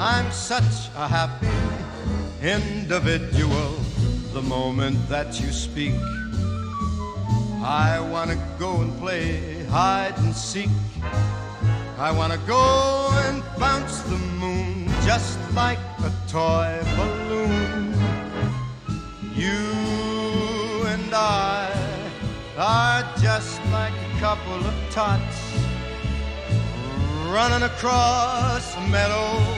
I'm such a happy individual. The moment that you speak, I wanna go and play hide and seek. I wanna go and bounce the moon just like a toy balloon. You and I are just like a couple of tots running across a meadow,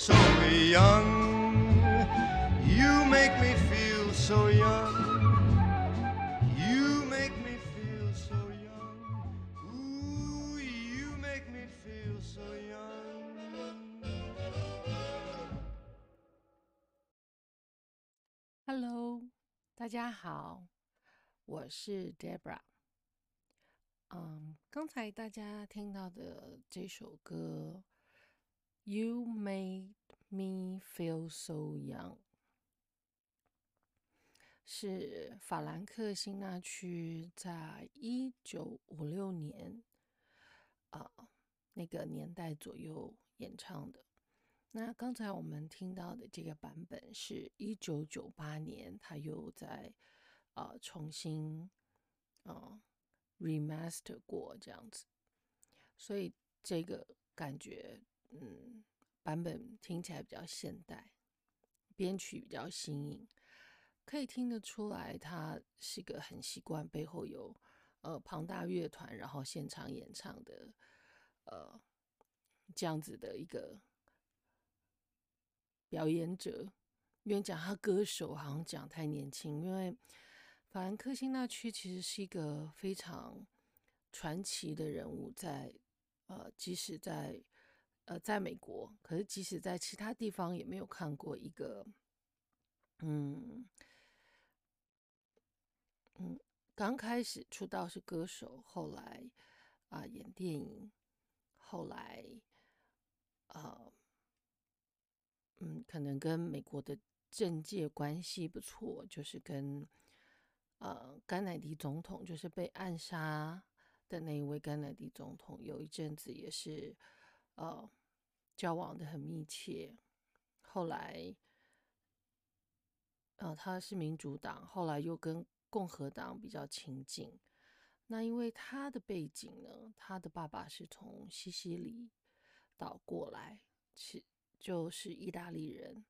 so young. You make me feel so young. You make me feel so young. Ooh, you make me feel so young. Hello，大家好，我是 Debra。嗯，刚才大家听到的这首歌《You Made Me Feel So Young》是法兰克辛纳区在一九五六年啊、那个年代左右演唱的。那刚才我们听到的这个版本是一九九八年，他又在呃重新呃 remaster 过这样子，所以这个感觉嗯版本听起来比较现代，编曲比较新颖，可以听得出来他是个很习惯背后有呃庞大乐团，然后现场演唱的呃这样子的一个。表演者，因为讲他歌手好像讲太年轻，因为法兰克辛纳区其实是一个非常传奇的人物，在呃，即使在呃在美国，可是即使在其他地方也没有看过一个，嗯嗯，刚开始出道是歌手，后来啊、演电影，后来呃。嗯，可能跟美国的政界关系不错，就是跟呃甘乃迪总统，就是被暗杀的那一位甘乃迪总统，有一阵子也是呃交往的很密切。后来，呃，他是民主党，后来又跟共和党比较亲近。那因为他的背景呢，他的爸爸是从西西里岛过来，是。就是意大利人，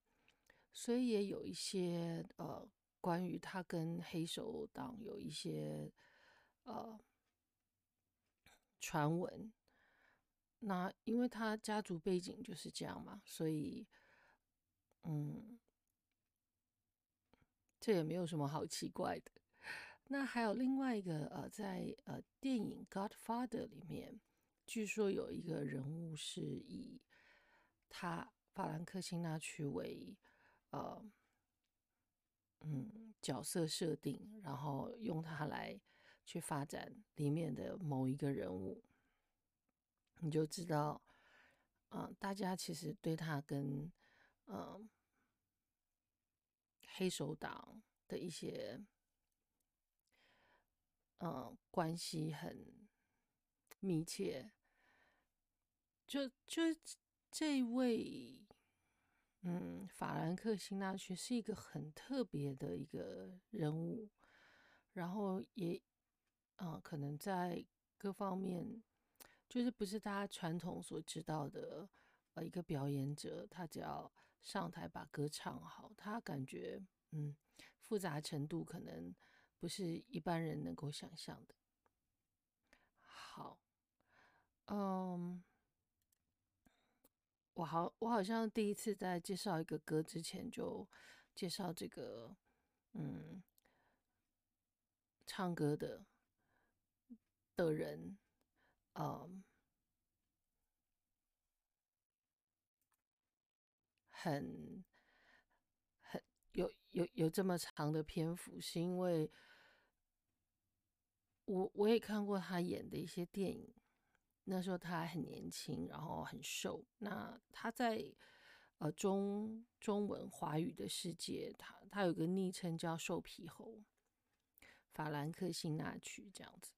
所以也有一些呃关于他跟黑手党有一些呃传闻。那因为他家族背景就是这样嘛，所以嗯，这也没有什么好奇怪的。那还有另外一个呃，在呃电影《Godfather》里面，据说有一个人物是以他法兰克辛纳屈为呃嗯角色设定，然后用他来去发展里面的某一个人物，你就知道，嗯，大家其实对他跟嗯。黑手党的一些，嗯，关系很密切。就就这位，嗯，法兰克辛纳屈是一个很特别的一个人物，然后也，嗯，可能在各方面，就是不是大家传统所知道的，呃，一个表演者，他只要。上台把歌唱好，他感觉嗯复杂程度可能不是一般人能够想象的。好，嗯，我好我好像第一次在介绍一个歌之前就介绍这个嗯唱歌的的人，嗯。很很有有有这么长的篇幅，是因为我我也看过他演的一些电影，那时候他还很年轻，然后很瘦。那他在呃中中文华语的世界，他他有个昵称叫瘦皮猴，法兰克辛纳曲这样子。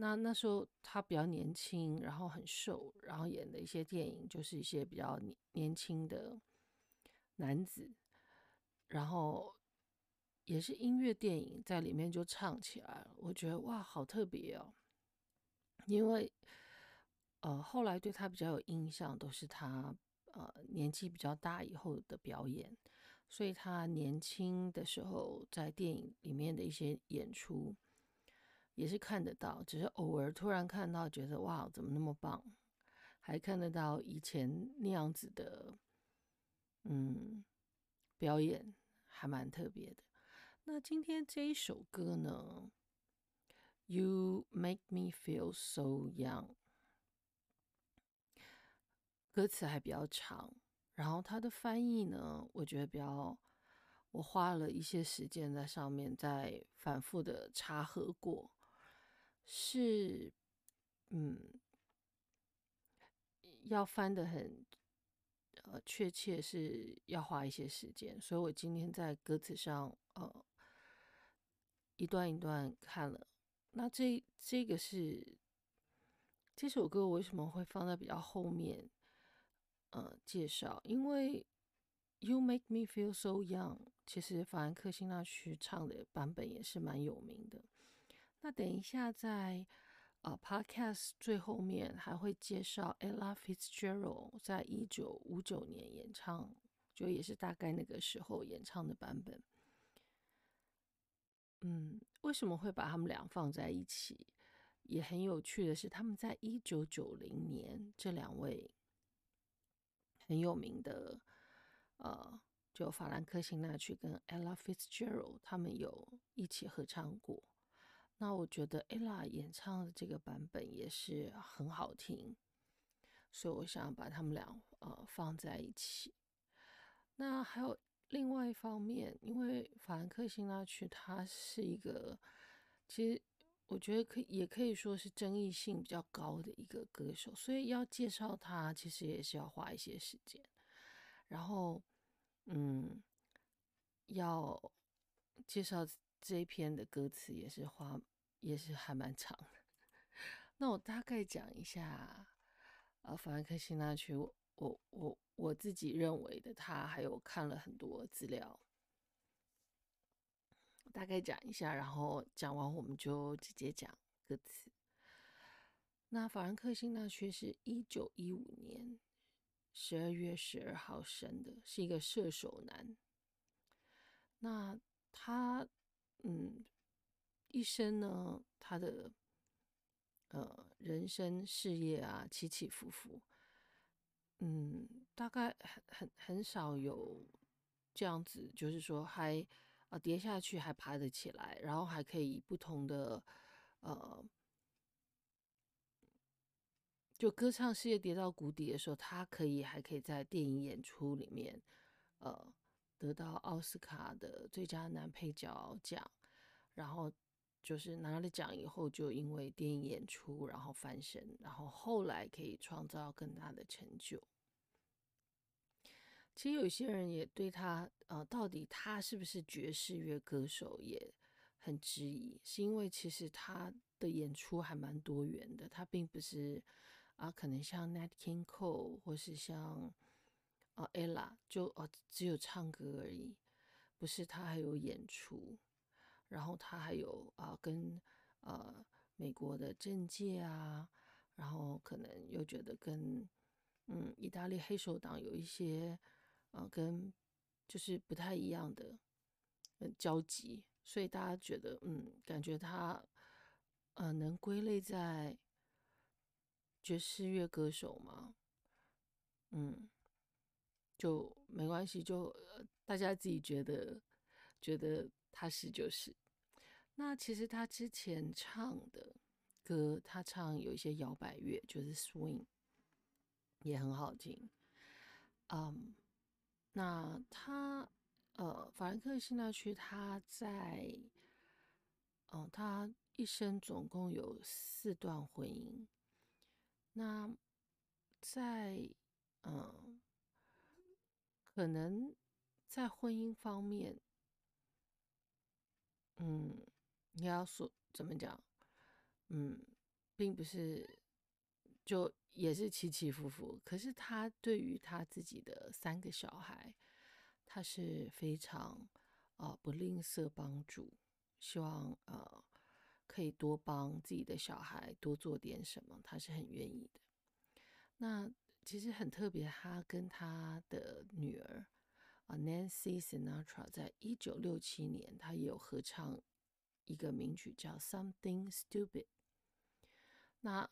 那那时候他比较年轻，然后很瘦，然后演的一些电影就是一些比较年年轻的。男子，然后也是音乐电影，在里面就唱起来了。我觉得哇，好特别哦！因为呃，后来对他比较有印象，都是他呃年纪比较大以后的表演，所以他年轻的时候在电影里面的一些演出也是看得到，只是偶尔突然看到，觉得哇，怎么那么棒？还看得到以前那样子的。嗯，表演还蛮特别的。那今天这一首歌呢，You Make Me Feel So Young，歌词还比较长，然后它的翻译呢，我觉得比较，我花了一些时间在上面，在反复的查核过，是，嗯，要翻的很。呃，确切是要花一些时间，所以我今天在歌词上，呃，一段一段看了。那这这个是这首歌为什么会放在比较后面？呃，介绍，因为 You Make Me Feel So Young，其实法兰克辛纳曲唱的版本也是蛮有名的。那等一下在。啊，Podcast 最后面还会介绍 Ella Fitzgerald 在一九五九年演唱，就也是大概那个时候演唱的版本。嗯，为什么会把他们俩放在一起？也很有趣的是，他们在一九九零年，这两位很有名的，呃，就法兰克辛纳曲跟 Ella Fitzgerald 他们有一起合唱过。那我觉得 ella 演唱的这个版本也是很好听，所以我想把他们俩呃放在一起。那还有另外一方面，因为法兰克辛纳曲他是一个，其实我觉得可也可以说是争议性比较高的一个歌手，所以要介绍他其实也是要花一些时间。然后，嗯，要介绍。这一篇的歌词也是花，也是还蛮长的。那我大概讲一下，呃，法兰克辛纳曲，我我我自己认为的，他还有看了很多资料，大概讲一下，然后讲完我们就直接讲歌词。那法兰克辛纳曲是一九一五年十二月十二号生的，是一个射手男。那他。嗯，一生呢，他的呃人生事业啊起起伏伏，嗯，大概很很很少有这样子，就是说还啊跌下去还爬得起来，然后还可以不同的呃，就歌唱事业跌到谷底的时候，他可以还可以在电影演出里面呃得到奥斯卡的最佳男配角奖，然后。就是拿了奖以后，就因为电影演出，然后翻身，然后后来可以创造更大的成就。其实有些人也对他，呃，到底他是不是爵士乐歌手也很质疑，是因为其实他的演出还蛮多元的，他并不是啊，可能像 Nat King Cole 或是像啊 Ella 就哦只有唱歌而已，不是他还有演出。然后他还有啊，跟呃美国的政界啊，然后可能又觉得跟嗯意大利黑手党有一些呃跟就是不太一样的交集，所以大家觉得嗯，感觉他呃能归类在爵士乐歌手吗？嗯，就没关系，就大家自己觉得觉得。他是就是，那其实他之前唱的歌，他唱有一些摇摆乐，就是 swing，也很好听。嗯，那他呃，法兰克辛纳区他在，嗯，他一生总共有四段婚姻。那在嗯，可能在婚姻方面。嗯，你要说怎么讲？嗯，并不是就也是起起伏伏。可是他对于他自己的三个小孩，他是非常啊不吝啬帮助，希望呃可以多帮自己的小孩多做点什么，他是很愿意的。那其实很特别，他跟他的女儿。啊，Nancy Sinatra 在一九六七年，他也有合唱一个名曲叫《Something Stupid》。那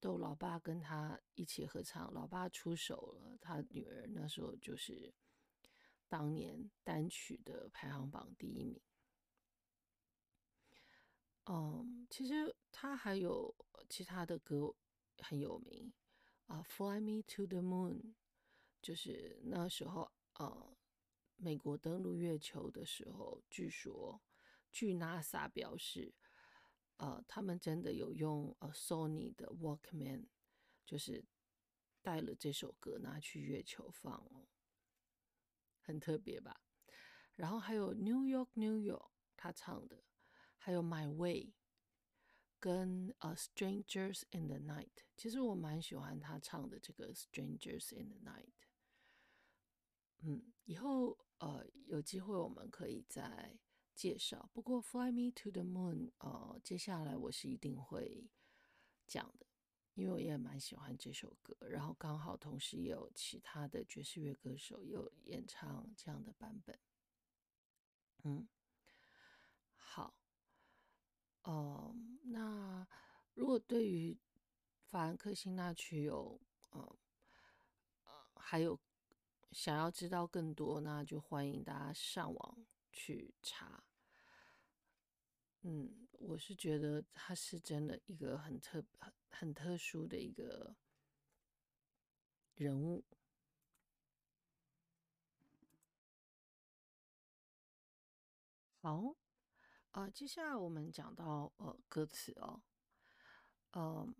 逗老爸跟他一起合唱，老爸出手了，他女儿那时候就是当年单曲的排行榜第一名。嗯，其实他还有其他的歌很有名啊，《Fly Me to the Moon》，就是那时候。呃，美国登陆月球的时候，据说，据 NASA 表示，呃，他们真的有用呃 Sony 的 Walkman，就是带了这首歌拿去月球放哦，很特别吧？然后还有 New York New York 他唱的，还有 My Way，跟呃 Strangers in the Night，其实我蛮喜欢他唱的这个 Strangers in the Night。嗯，以后呃有机会我们可以再介绍。不过《Fly Me to the Moon》呃，接下来我是一定会讲的，因为我也蛮喜欢这首歌。然后刚好同时也有其他的爵士乐歌手有演唱这样的版本。嗯，好，哦，那如果对于法兰克辛纳曲有呃呃还有。想要知道更多，那就欢迎大家上网去查。嗯，我是觉得他是真的一个很特很很特殊的一个人物。好，啊，接下来我们讲到呃歌词哦，嗯，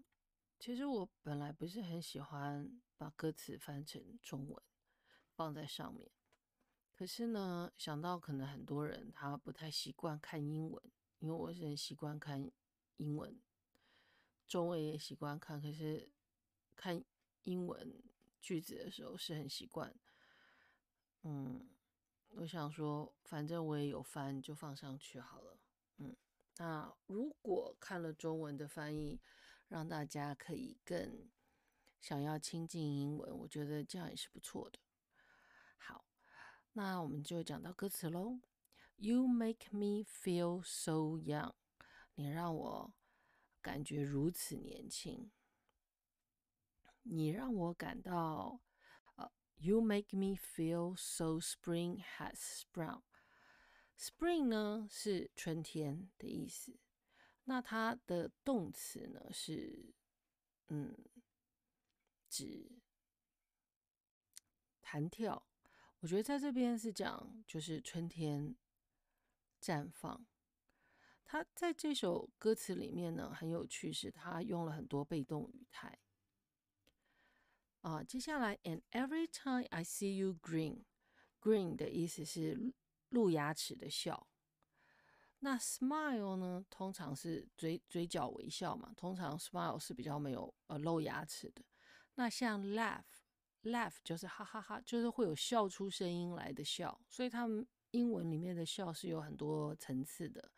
其实我本来不是很喜欢把歌词翻成中文。放在上面，可是呢，想到可能很多人他不太习惯看英文，因为我是很习惯看英文，中文也习惯看，可是看英文句子的时候是很习惯。嗯，我想说，反正我也有翻，就放上去好了。嗯，那如果看了中文的翻译，让大家可以更想要亲近英文，我觉得这样也是不错的。好，那我们就讲到歌词喽。You make me feel so young，你让我感觉如此年轻。你让我感到，呃，You make me feel so spring has sprung。Spring 呢是春天的意思，那它的动词呢是，嗯，指弹跳。我觉得在这边是讲就是春天绽放。他在这首歌词里面呢很有趣，是他用了很多被动语态。啊，接下来，And every time I see you green，green 的意思是露牙齿的笑。那 smile 呢，通常是嘴嘴角微笑嘛，通常 smile 是比较没有呃露牙齿的。那像 laugh，laugh 就是哈哈哈，就是会有笑出声音来的笑。所以他们英文里面的笑是有很多层次的。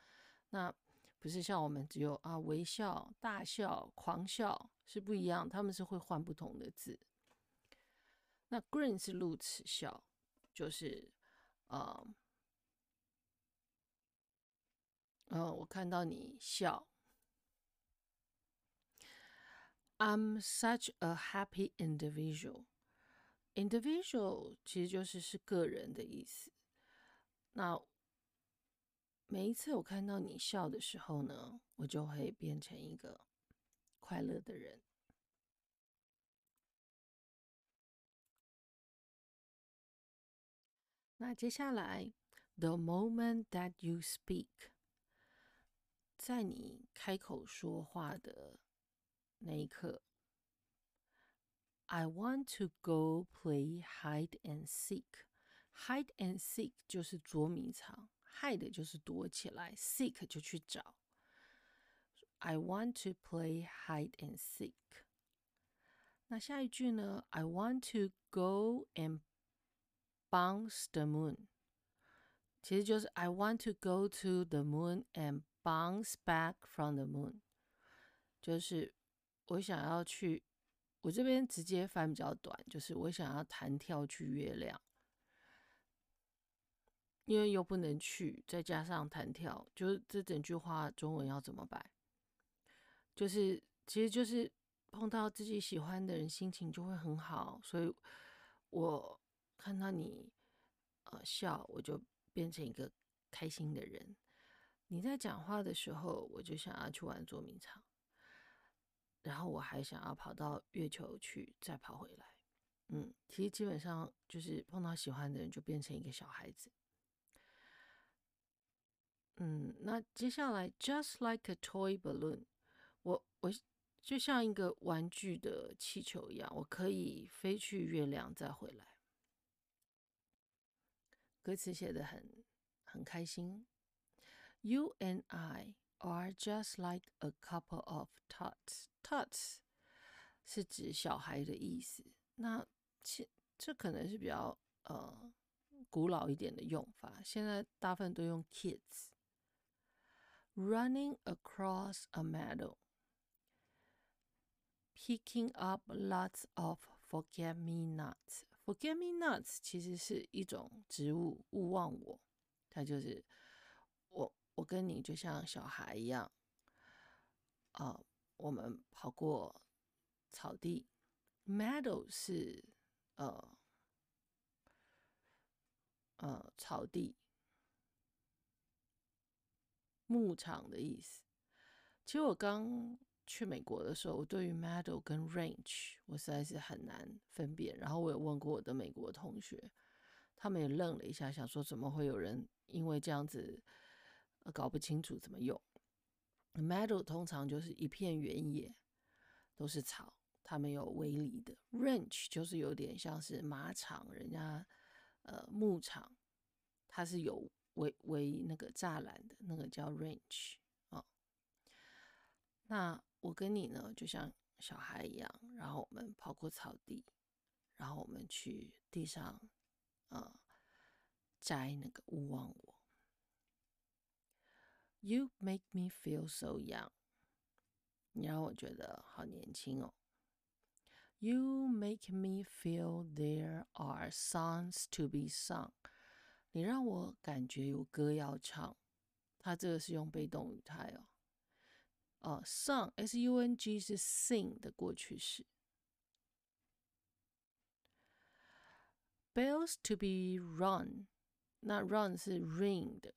那不是像我们只有啊微笑、大笑、狂笑是不一样，他们是会换不同的字。那 grin 是露齿笑，就是呃嗯，我看到你笑。I'm such a happy individual. Individual 其实就是是个人的意思。那每一次我看到你笑的时候呢，我就会变成一个快乐的人。那接下来，the moment that you speak，在你开口说话的那一刻，I want to go play hide and seek。hide and seek 就是捉迷藏。hide 就是躲起来，seek 就去找。I want to play hide and seek。那下一句呢？I want to go and bounce the moon。其实就是 I want to go to the moon and bounce back from the moon。就是我想要去，我这边直接翻比较短，就是我想要弹跳去月亮。因为又不能去，再加上弹跳，就是这整句话中文要怎么办？就是，其实就是碰到自己喜欢的人，心情就会很好。所以，我看到你呃笑，我就变成一个开心的人。你在讲话的时候，我就想要去玩捉迷藏，然后我还想要跑到月球去，再跑回来。嗯，其实基本上就是碰到喜欢的人，就变成一个小孩子。嗯，那接下来，just like a toy balloon，我我就像一个玩具的气球一样，我可以飞去月亮再回来。歌词写的很很开心。You and I are just like a couple of tots. Tots 是指小孩的意思。那其这可能是比较呃古老一点的用法，现在大部分都用 kids。running across a meadow, picking up lots of forget-me-nots. Forget-me-nots 其实是一种植物，勿忘我。它就是我， 我跟你就像小孩一样，啊、我们跑过草地。Meadow 是呃呃草地。牧场的意思。其实我刚去美国的时候，我对于 meadow 跟 range 我实在是很难分辨。然后我有问过我的美国同学，他们也愣了一下，想说怎么会有人因为这样子搞不清楚怎么用。meadow 通常就是一片原野，都是草，它没有围篱的。range 就是有点像是马场，人家呃牧场，它是有。围围那个栅栏的那个叫 range 啊。那我跟你呢，就像小孩一样，然后我们跑过草地，然后我们去地上啊摘那个勿忘我。You make me feel so young，你让我觉得好年轻哦。You make me feel there are songs to be sung。你让我感觉有歌要唱，它这个是用被动语态哦。哦，sung s u n g 是 sing 的过去式。 bells to be run，那 run 是 ring 的。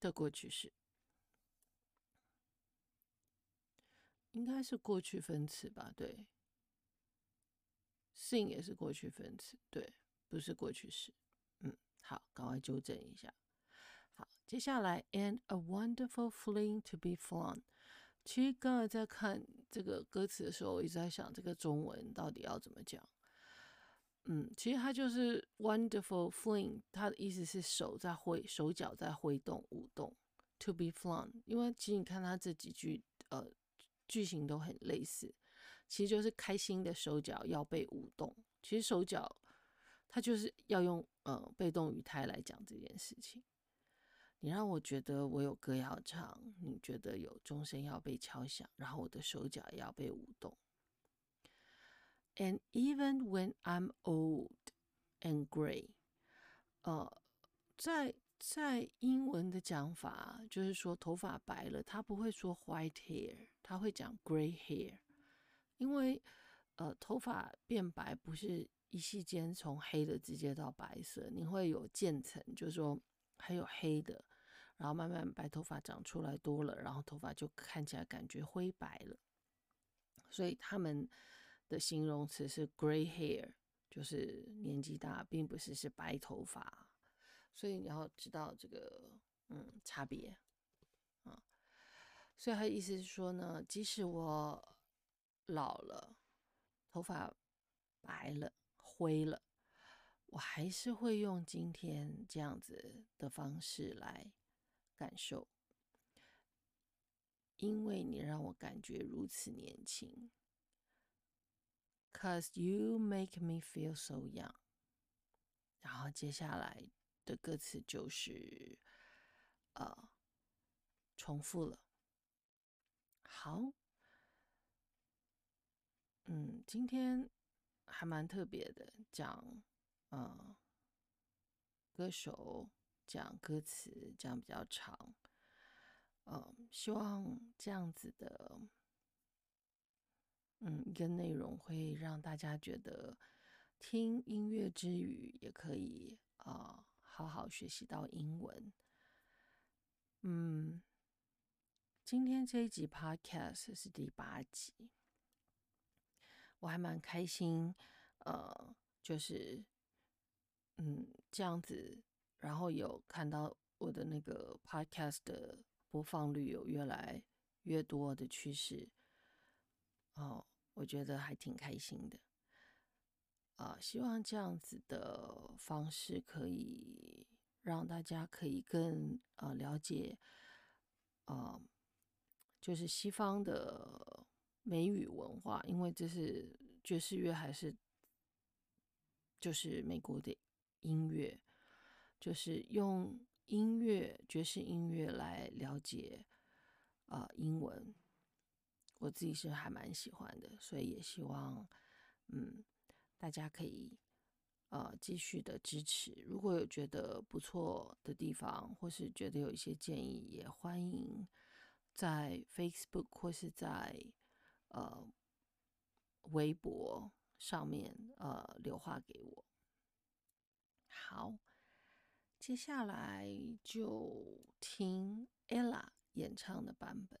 的过去式应该是过去分词吧？对，sing 也是过去分词，对，不是过去式。嗯，好，赶快纠正一下。好，接下来，and a wonderful fling to be flown。其实刚才在看这个歌词的时候，我一直在想这个中文到底要怎么讲。嗯，其实它就是 wonderful fling，它的意思是手在挥，手脚在挥动、舞动。To be flown，因为其实你看它这几句，呃，句型都很类似，其实就是开心的手脚要被舞动。其实手脚它就是要用呃被动语态来讲这件事情。你让我觉得我有歌要唱，你觉得有钟声要被敲响，然后我的手脚也要被舞动。And even when I'm old and gray，呃，在在英文的讲法就是说头发白了，他不会说 white hair，他会讲 gray hair，因为呃头发变白不是一夕间从黑的直接到白色，你会有渐层，就是说还有黑的，然后慢慢白头发长出来多了，然后头发就看起来感觉灰白了，所以他们。的形容词是 gray hair，就是年纪大，并不是是白头发，所以你要知道这个嗯差别啊。所以他的意思是说呢，即使我老了，头发白了、灰了，我还是会用今天这样子的方式来感受，因为你让我感觉如此年轻。Cause you make me feel so young。然后接下来的歌词就是呃重复了。好，嗯，今天还蛮特别的，讲呃歌手，讲歌词，讲比较长。呃，希望这样子的。嗯，一个内容会让大家觉得听音乐之余也可以啊，好好学习到英文。嗯，今天这一集 Podcast 是第八集，我还蛮开心，呃，就是嗯这样子，然后有看到我的那个 Podcast 的播放率有越来越多的趋势。哦，我觉得还挺开心的，啊，希望这样子的方式可以让大家可以更呃了解，啊，就是西方的美语文化，因为这是爵士乐还是就是美国的音乐，就是用音乐爵士音乐来了解啊英文。我自己是还蛮喜欢的，所以也希望，嗯，大家可以呃继续的支持。如果有觉得不错的地方，或是觉得有一些建议，也欢迎在 Facebook 或是在呃微博上面呃留话给我。好，接下来就听 Ella 演唱的版本。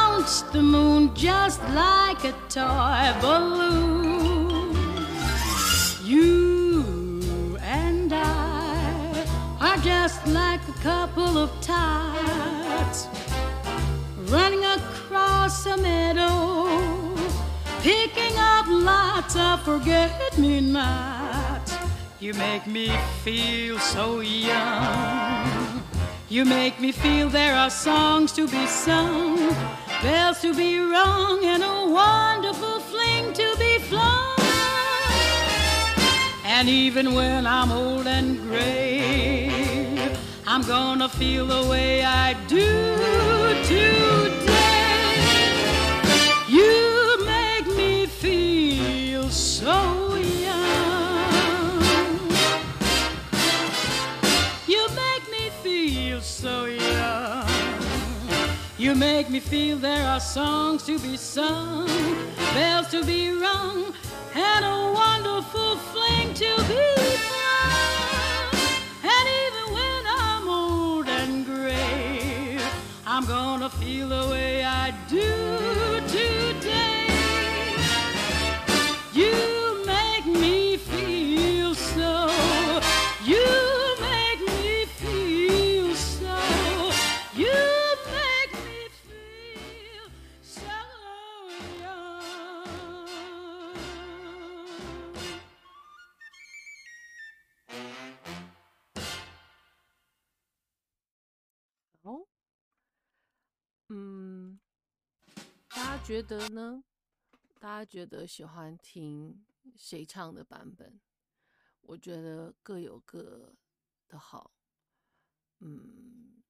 the moon just like a toy balloon. You and I are just like a couple of tots running across a meadow, picking up lots of forget me nots. You make me feel so young. You make me feel there are songs to be sung, bells to be rung, and a wonderful fling to be flung. And even when I'm old and gray, I'm gonna feel the way I do today. You make me feel so young. You make me feel so young. You make me feel there are songs to be sung, bells to be rung, and a wonderful fling to be flung. And even when I'm old and gray, I'm gonna feel the way 得呢？大家觉得喜欢听谁唱的版本？我觉得各有各的好。嗯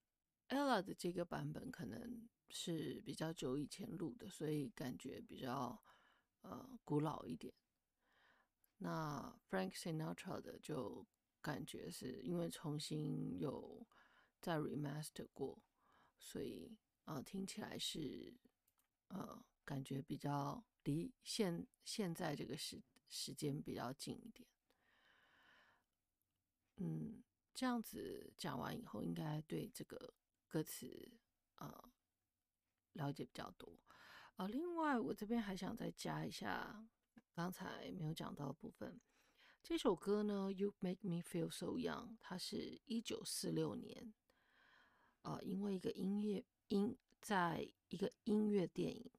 ，ella 的这个版本可能是比较久以前录的，所以感觉比较呃古老一点。那 Frank Sinatra 的就感觉是因为重新有再 remaster 过，所以呃听起来是呃感觉比较离现现在这个时时间比较近一点。嗯，这样子讲完以后，应该对这个歌词呃了解比较多。呃，另外我这边还想再加一下刚才没有讲到的部分。这首歌呢，《You Make Me Feel So Young》，它是一九四六年，呃，因为一个音乐音，在一个音乐电影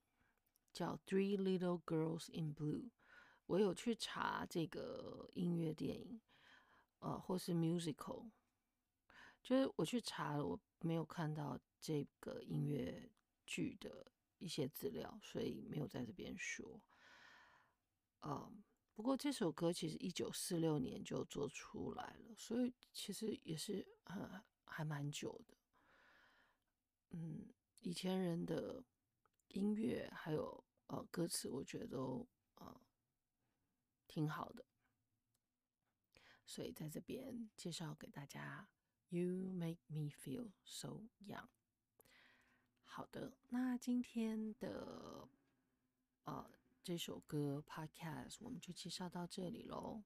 叫《Three Little Girls in Blue》，我有去查这个音乐电影，呃，或是 musical，就是我去查了，我没有看到这个音乐剧的一些资料，所以没有在这边说。嗯，不过这首歌其实一九四六年就做出来了，所以其实也是很还蛮久的。嗯，以前人的音乐还有呃歌词，我觉得都呃挺好的，所以在这边介绍给大家。You make me feel so young。好的，那今天的呃这首歌 Podcast 我们就介绍到这里喽，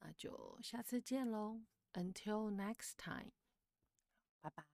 那就下次见喽。Until next time，拜拜。